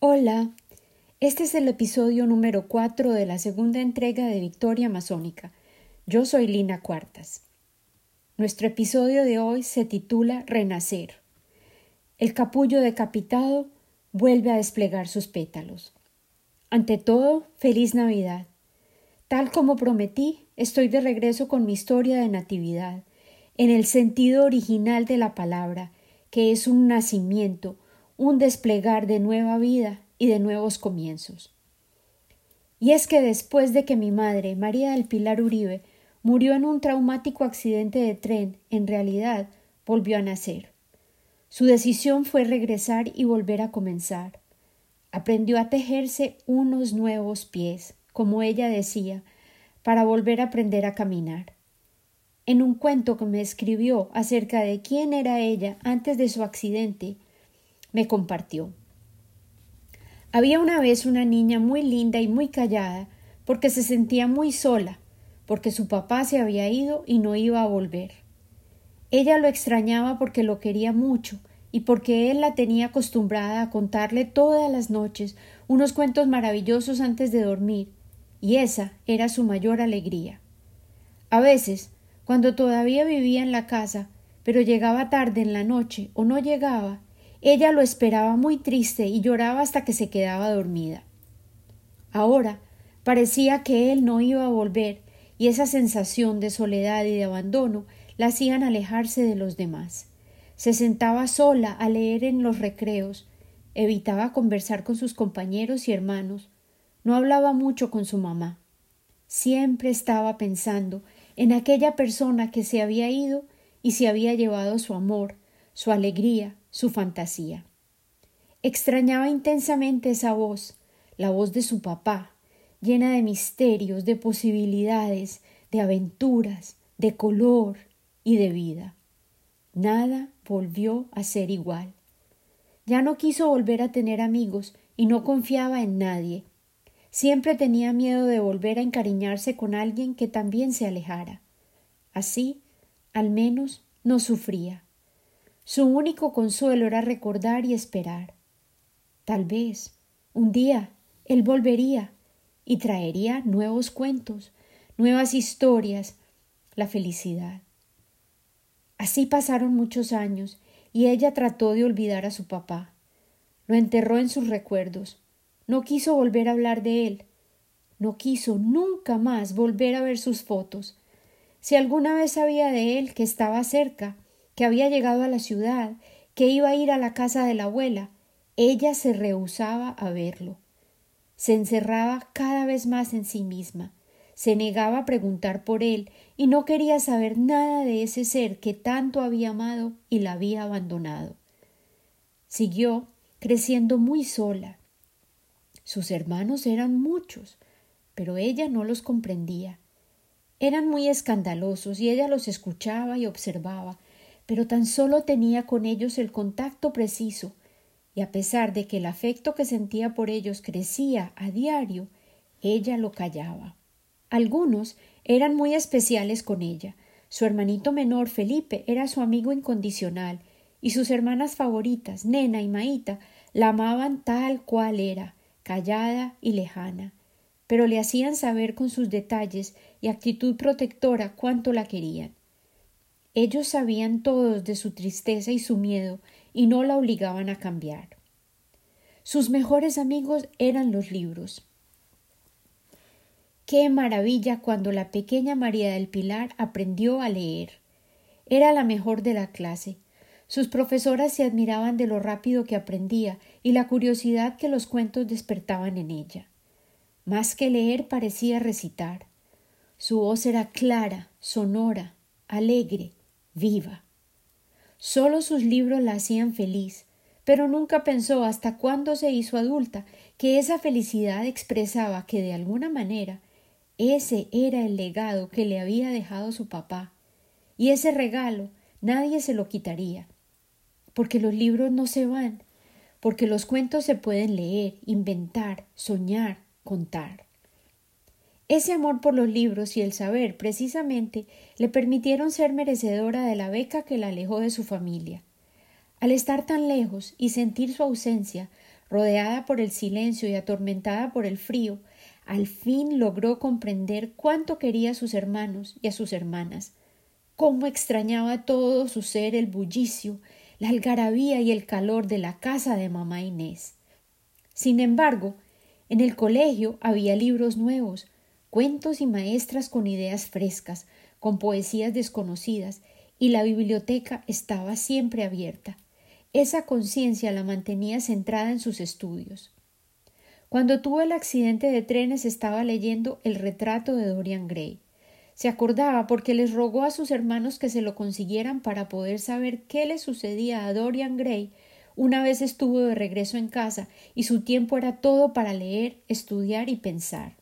Hola, este es el episodio número 4 de la segunda entrega de Victoria Masónica. Yo soy Lina Cuartas. Nuestro episodio de hoy se titula Renacer. El capullo decapitado vuelve a desplegar sus pétalos. Ante todo, feliz Navidad. Tal como prometí, estoy de regreso con mi historia de natividad, en el sentido original de la palabra, que es un nacimiento, un desplegar de nueva vida y de nuevos comienzos. Y es que después de que mi madre, María del Pilar Uribe, murió en un traumático accidente de tren, en realidad volvió a nacer. Su decisión fue regresar y volver a comenzar. Aprendió a tejerse unos nuevos pies, como ella decía, para volver a aprender a caminar. En un cuento que me escribió acerca de quién era ella antes de su accidente, me compartió. Había una vez una niña muy linda y muy callada, porque se sentía muy sola, porque su papá se había ido y no iba a volver. Ella lo extrañaba porque lo quería mucho y porque él la tenía acostumbrada a contarle todas las noches unos cuentos maravillosos antes de dormir, y esa era su mayor alegría. A veces, cuando todavía vivía en la casa, pero llegaba tarde en la noche o no llegaba, ella lo esperaba muy triste y lloraba hasta que se quedaba dormida. Ahora parecía que él no iba a volver, y esa sensación de soledad y de abandono la hacían alejarse de los demás. Se sentaba sola a leer en los recreos, evitaba conversar con sus compañeros y hermanos, no hablaba mucho con su mamá. Siempre estaba pensando en aquella persona que se había ido y se había llevado su amor, su alegría, su fantasía. Extrañaba intensamente esa voz, la voz de su papá, llena de misterios, de posibilidades, de aventuras, de color y de vida. Nada volvió a ser igual. Ya no quiso volver a tener amigos y no confiaba en nadie. Siempre tenía miedo de volver a encariñarse con alguien que también se alejara. Así, al menos, no sufría. Su único consuelo era recordar y esperar. Tal vez, un día, él volvería y traería nuevos cuentos, nuevas historias, la felicidad. Así pasaron muchos años y ella trató de olvidar a su papá. Lo enterró en sus recuerdos. No quiso volver a hablar de él. No quiso nunca más volver a ver sus fotos. Si alguna vez sabía de él que estaba cerca, que había llegado a la ciudad, que iba a ir a la casa de la abuela, ella se rehusaba a verlo. Se encerraba cada vez más en sí misma, se negaba a preguntar por él y no quería saber nada de ese ser que tanto había amado y la había abandonado. Siguió creciendo muy sola. Sus hermanos eran muchos, pero ella no los comprendía. Eran muy escandalosos y ella los escuchaba y observaba, pero tan solo tenía con ellos el contacto preciso, y a pesar de que el afecto que sentía por ellos crecía a diario, ella lo callaba. Algunos eran muy especiales con ella. Su hermanito menor, Felipe, era su amigo incondicional, y sus hermanas favoritas, Nena y Maíta, la amaban tal cual era, callada y lejana, pero le hacían saber con sus detalles y actitud protectora cuánto la querían. Ellos sabían todos de su tristeza y su miedo y no la obligaban a cambiar. Sus mejores amigos eran los libros. Qué maravilla cuando la pequeña María del Pilar aprendió a leer. Era la mejor de la clase. Sus profesoras se admiraban de lo rápido que aprendía y la curiosidad que los cuentos despertaban en ella. Más que leer parecía recitar. Su voz era clara, sonora, alegre, viva. Solo sus libros la hacían feliz, pero nunca pensó hasta cuándo se hizo adulta que esa felicidad expresaba que de alguna manera ese era el legado que le había dejado su papá, y ese regalo nadie se lo quitaría, porque los libros no se van, porque los cuentos se pueden leer, inventar, soñar, contar. Ese amor por los libros y el saber, precisamente, le permitieron ser merecedora de la beca que la alejó de su familia. Al estar tan lejos y sentir su ausencia, rodeada por el silencio y atormentada por el frío, al fin logró comprender cuánto quería a sus hermanos y a sus hermanas, cómo extrañaba todo su ser el bullicio, la algarabía y el calor de la casa de mamá Inés. Sin embargo, en el colegio había libros nuevos, cuentos y maestras con ideas frescas, con poesías desconocidas, y la biblioteca estaba siempre abierta. Esa conciencia la mantenía centrada en sus estudios. Cuando tuvo el accidente de trenes estaba leyendo el retrato de Dorian Gray. Se acordaba porque les rogó a sus hermanos que se lo consiguieran para poder saber qué le sucedía a Dorian Gray una vez estuvo de regreso en casa y su tiempo era todo para leer, estudiar y pensar.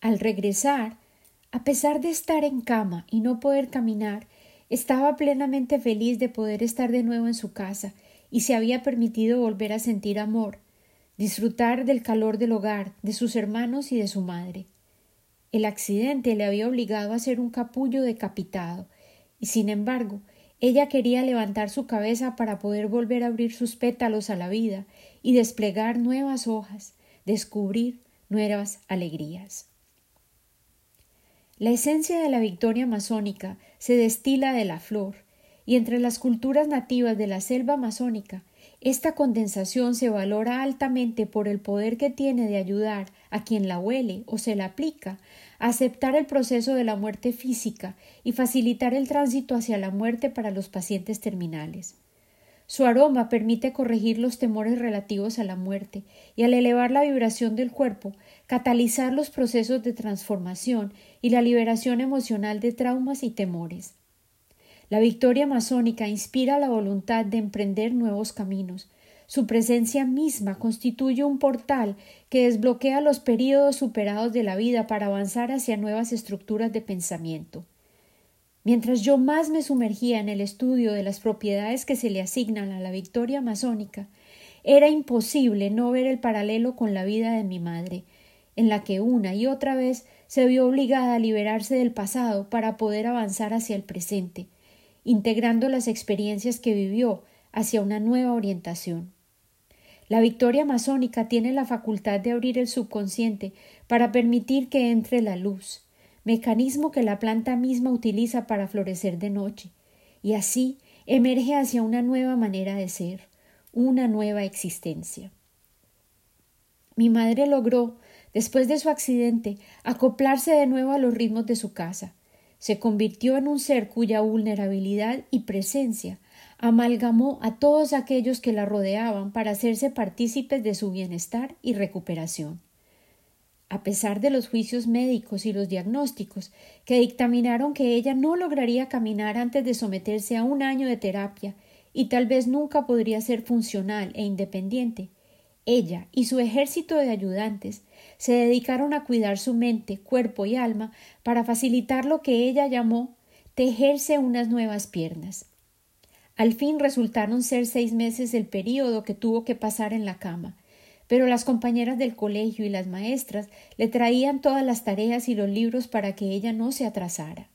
Al regresar, a pesar de estar en cama y no poder caminar, estaba plenamente feliz de poder estar de nuevo en su casa y se había permitido volver a sentir amor, disfrutar del calor del hogar, de sus hermanos y de su madre. El accidente le había obligado a ser un capullo decapitado, y sin embargo, ella quería levantar su cabeza para poder volver a abrir sus pétalos a la vida y desplegar nuevas hojas, descubrir nuevas alegrías. La esencia de la victoria masónica se destila de la flor, y entre las culturas nativas de la selva amazónica esta condensación se valora altamente por el poder que tiene de ayudar a quien la huele o se la aplica a aceptar el proceso de la muerte física y facilitar el tránsito hacia la muerte para los pacientes terminales. Su aroma permite corregir los temores relativos a la muerte y al elevar la vibración del cuerpo, catalizar los procesos de transformación y la liberación emocional de traumas y temores. La victoria masónica inspira la voluntad de emprender nuevos caminos. Su presencia misma constituye un portal que desbloquea los períodos superados de la vida para avanzar hacia nuevas estructuras de pensamiento. Mientras yo más me sumergía en el estudio de las propiedades que se le asignan a la victoria masónica, era imposible no ver el paralelo con la vida de mi madre, en la que una y otra vez se vio obligada a liberarse del pasado para poder avanzar hacia el presente, integrando las experiencias que vivió hacia una nueva orientación. La victoria masónica tiene la facultad de abrir el subconsciente para permitir que entre la luz, mecanismo que la planta misma utiliza para florecer de noche, y así emerge hacia una nueva manera de ser, una nueva existencia. Mi madre logró, después de su accidente, acoplarse de nuevo a los ritmos de su casa, se convirtió en un ser cuya vulnerabilidad y presencia amalgamó a todos aquellos que la rodeaban para hacerse partícipes de su bienestar y recuperación. A pesar de los juicios médicos y los diagnósticos que dictaminaron que ella no lograría caminar antes de someterse a un año de terapia y tal vez nunca podría ser funcional e independiente, ella y su ejército de ayudantes se dedicaron a cuidar su mente, cuerpo y alma para facilitar lo que ella llamó tejerse unas nuevas piernas. Al fin resultaron ser seis meses el período que tuvo que pasar en la cama, pero las compañeras del colegio y las maestras le traían todas las tareas y los libros para que ella no se atrasara.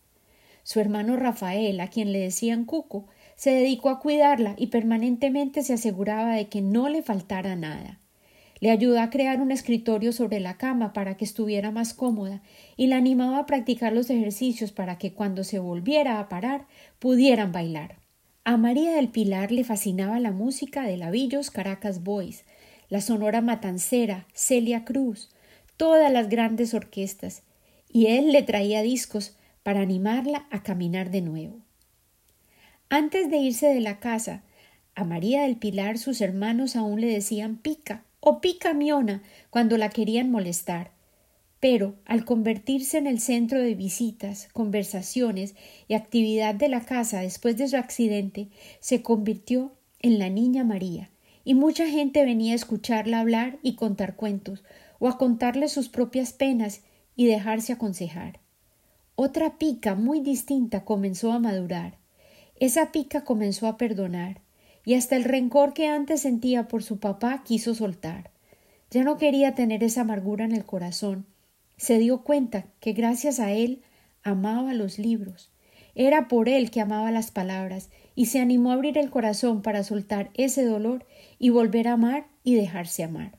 Su hermano Rafael, a quien le decían Cuco, se dedicó a cuidarla y permanentemente se aseguraba de que no le faltara nada. Le ayudó a crear un escritorio sobre la cama para que estuviera más cómoda y la animaba a practicar los ejercicios para que cuando se volviera a parar pudieran bailar. A María del Pilar le fascinaba la música de Lavillos Caracas Boys, la Sonora Matancera, Celia Cruz, todas las grandes orquestas, y él le traía discos para animarla a caminar de nuevo. Antes de irse de la casa, a María del Pilar sus hermanos aún le decían pica o pica miona cuando la querían molestar. Pero, al convertirse en el centro de visitas, conversaciones y actividad de la casa después de su accidente, se convirtió en la niña María, y mucha gente venía a escucharla hablar y contar cuentos, o a contarle sus propias penas y dejarse aconsejar. Otra pica muy distinta comenzó a madurar. Esa pica comenzó a perdonar, y hasta el rencor que antes sentía por su papá quiso soltar. Ya no quería tener esa amargura en el corazón. Se dio cuenta que gracias a él amaba los libros. Era por él que amaba las palabras, y se animó a abrir el corazón para soltar ese dolor y volver a amar y dejarse amar.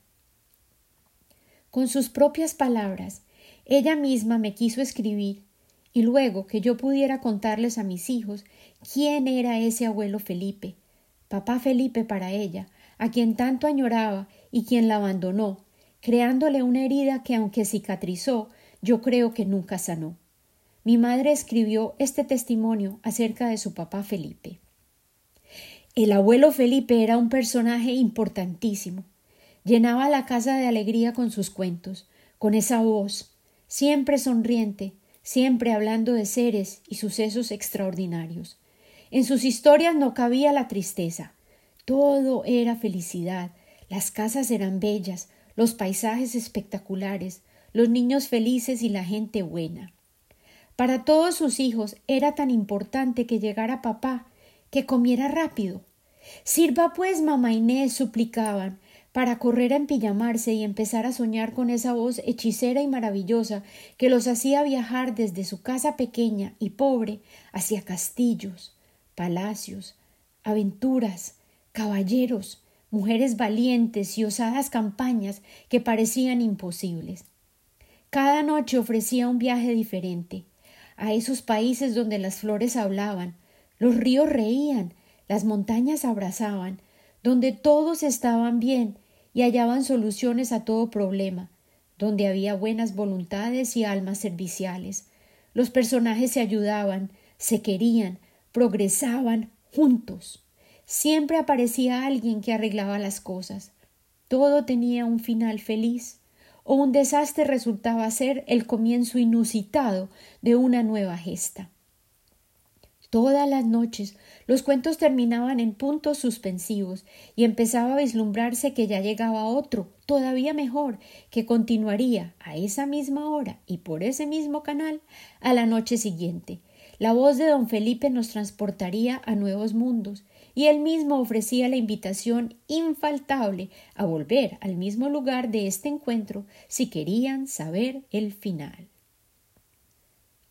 Con sus propias palabras, ella misma me quiso escribir y luego que yo pudiera contarles a mis hijos quién era ese abuelo Felipe, papá Felipe para ella, a quien tanto añoraba y quien la abandonó, creándole una herida que aunque cicatrizó, yo creo que nunca sanó. Mi madre escribió este testimonio acerca de su papá Felipe. El abuelo Felipe era un personaje importantísimo. Llenaba la casa de alegría con sus cuentos, con esa voz, siempre sonriente, siempre hablando de seres y sucesos extraordinarios. En sus historias no cabía la tristeza. Todo era felicidad. Las casas eran bellas, los paisajes espectaculares, los niños felices y la gente buena. Para todos sus hijos era tan importante que llegara papá, que comiera rápido. Sirva pues, mamá Inés, suplicaban, para correr a empillamarse y empezar a soñar con esa voz hechicera y maravillosa que los hacía viajar desde su casa pequeña y pobre hacia castillos, palacios, aventuras, caballeros, mujeres valientes y osadas campañas que parecían imposibles. Cada noche ofrecía un viaje diferente, a esos países donde las flores hablaban, los ríos reían, las montañas abrazaban, donde todos estaban bien y hallaban soluciones a todo problema, donde había buenas voluntades y almas serviciales. Los personajes se ayudaban, se querían, progresaban juntos. Siempre aparecía alguien que arreglaba las cosas. Todo tenía un final feliz, o un desastre resultaba ser el comienzo inusitado de una nueva gesta. Todas las noches los cuentos terminaban en puntos suspensivos y empezaba a vislumbrarse que ya llegaba otro, todavía mejor, que continuaría a esa misma hora y por ese mismo canal a la noche siguiente. La voz de don Felipe nos transportaría a nuevos mundos y él mismo ofrecía la invitación infaltable a volver al mismo lugar de este encuentro si querían saber el final.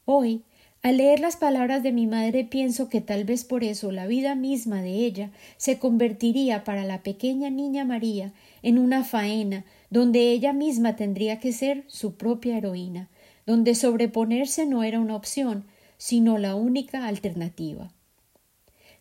Hoy al leer las palabras de mi madre pienso que tal vez por eso la vida misma de ella se convertiría para la pequeña niña María en una faena donde ella misma tendría que ser su propia heroína, donde sobreponerse no era una opción, sino la única alternativa.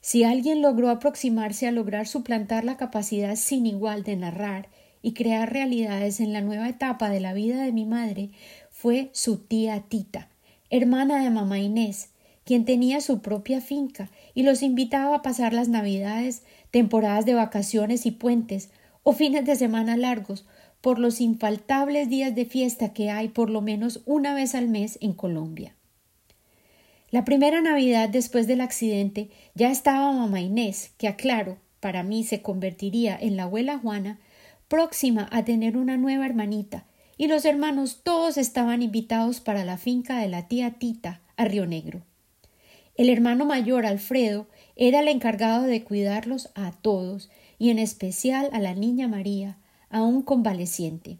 Si alguien logró aproximarse a lograr suplantar la capacidad sin igual de narrar y crear realidades en la nueva etapa de la vida de mi madre, fue su tía Tita, hermana de mamá Inés, quien tenía su propia finca y los invitaba a pasar las navidades, temporadas de vacaciones y puentes, o fines de semana largos, por los infaltables días de fiesta que hay por lo menos una vez al mes en Colombia. La primera Navidad después del accidente ya estaba mamá Inés, que aclaro, para mí se convertiría en la abuela Juana, próxima a tener una nueva hermanita, y los hermanos todos estaban invitados para la finca de la tía Tita a Río Negro. El hermano mayor, Alfredo, era el encargado de cuidarlos a todos, y en especial a la niña María, aún convaleciente.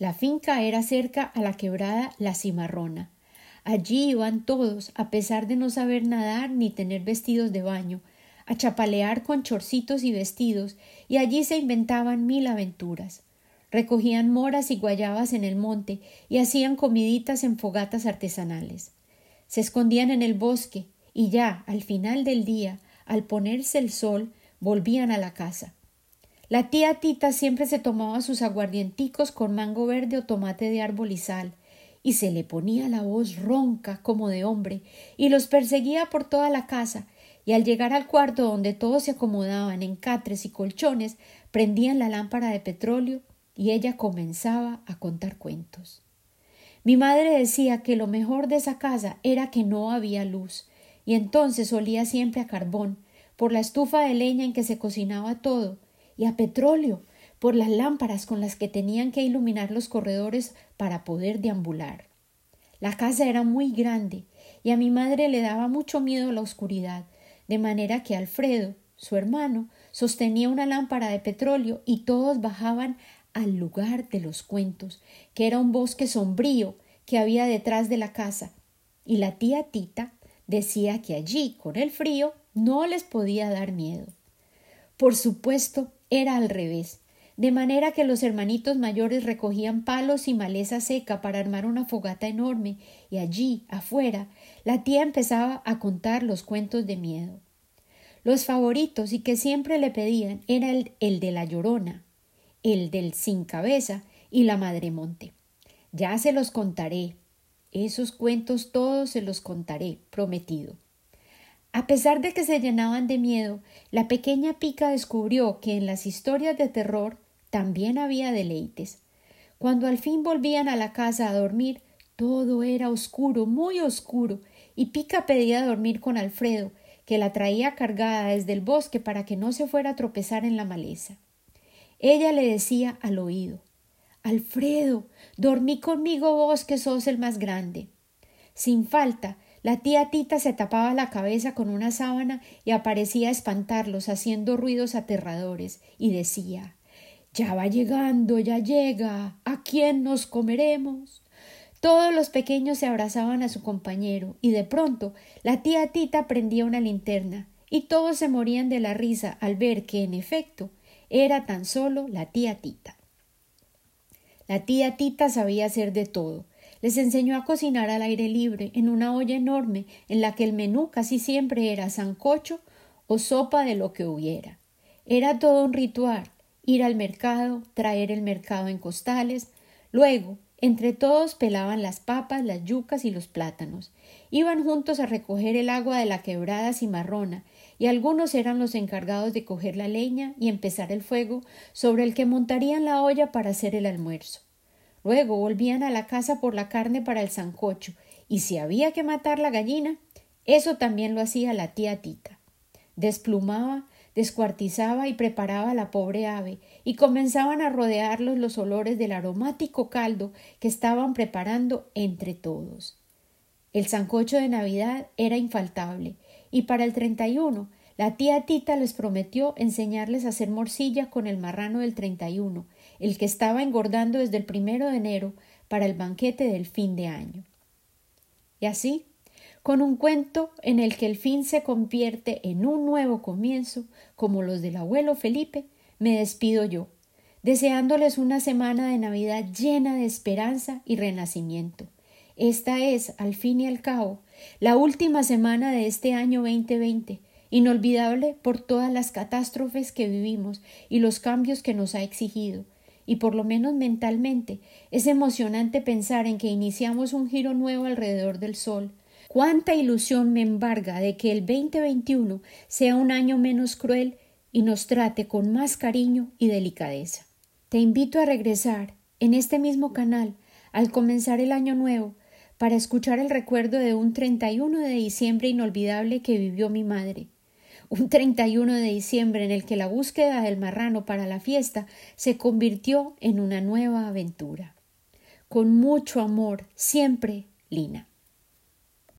La finca era cerca a la quebrada La Cimarrona. Allí iban todos, a pesar de no saber nadar ni tener vestidos de baño, a chapalear con chorcitos y vestidos, y allí se inventaban mil aventuras recogían moras y guayabas en el monte y hacían comiditas en fogatas artesanales. Se escondían en el bosque y ya, al final del día, al ponerse el sol, volvían a la casa. La tía Tita siempre se tomaba sus aguardienticos con mango verde o tomate de árbol y sal, y se le ponía la voz ronca como de hombre, y los perseguía por toda la casa, y al llegar al cuarto donde todos se acomodaban en catres y colchones, prendían la lámpara de petróleo y ella comenzaba a contar cuentos. Mi madre decía que lo mejor de esa casa era que no había luz, y entonces olía siempre a carbón, por la estufa de leña en que se cocinaba todo, y a petróleo, por las lámparas con las que tenían que iluminar los corredores para poder deambular. La casa era muy grande, y a mi madre le daba mucho miedo la oscuridad, de manera que Alfredo, su hermano, sostenía una lámpara de petróleo y todos bajaban al lugar de los cuentos, que era un bosque sombrío que había detrás de la casa, y la tía Tita decía que allí, con el frío, no les podía dar miedo. Por supuesto era al revés, de manera que los hermanitos mayores recogían palos y maleza seca para armar una fogata enorme, y allí, afuera, la tía empezaba a contar los cuentos de miedo. Los favoritos y que siempre le pedían era el, el de la llorona, el del sin cabeza y la madre monte. Ya se los contaré. Esos cuentos todos se los contaré, prometido. A pesar de que se llenaban de miedo, la pequeña Pica descubrió que en las historias de terror también había deleites. Cuando al fin volvían a la casa a dormir, todo era oscuro, muy oscuro, y Pica pedía dormir con Alfredo, que la traía cargada desde el bosque para que no se fuera a tropezar en la maleza. Ella le decía al oído Alfredo, dormí conmigo vos que sos el más grande. Sin falta, la tía Tita se tapaba la cabeza con una sábana y aparecía a espantarlos, haciendo ruidos aterradores, y decía ya va llegando, ya llega. ¿A quién nos comeremos? Todos los pequeños se abrazaban a su compañero, y de pronto la tía Tita prendía una linterna, y todos se morían de la risa al ver que, en efecto, era tan solo la tía Tita. La tía Tita sabía hacer de todo. Les enseñó a cocinar al aire libre, en una olla enorme, en la que el menú casi siempre era sancocho o sopa de lo que hubiera. Era todo un ritual, ir al mercado, traer el mercado en costales. Luego, entre todos pelaban las papas, las yucas y los plátanos. Iban juntos a recoger el agua de la quebrada cimarrona, y algunos eran los encargados de coger la leña y empezar el fuego sobre el que montarían la olla para hacer el almuerzo. Luego volvían a la casa por la carne para el sancocho, y si había que matar la gallina, eso también lo hacía la tía Tita. Desplumaba, descuartizaba y preparaba a la pobre ave, y comenzaban a rodearlos los olores del aromático caldo que estaban preparando entre todos. El sancocho de Navidad era infaltable, y para el treinta y uno la tía Tita les prometió enseñarles a hacer morcilla con el marrano del treinta y uno, el que estaba engordando desde el primero de enero para el banquete del fin de año. Y así con un cuento en el que el fin se convierte en un nuevo comienzo, como los del abuelo Felipe, me despido yo, deseándoles una semana de Navidad llena de esperanza y renacimiento. Esta es, al fin y al cabo, la última semana de este año 2020, inolvidable por todas las catástrofes que vivimos y los cambios que nos ha exigido, y por lo menos mentalmente es emocionante pensar en que iniciamos un giro nuevo alrededor del Sol, Cuánta ilusión me embarga de que el 2021 sea un año menos cruel y nos trate con más cariño y delicadeza. Te invito a regresar en este mismo canal al comenzar el año nuevo para escuchar el recuerdo de un 31 de diciembre inolvidable que vivió mi madre. Un 31 de diciembre en el que la búsqueda del marrano para la fiesta se convirtió en una nueva aventura. Con mucho amor, siempre, Lina.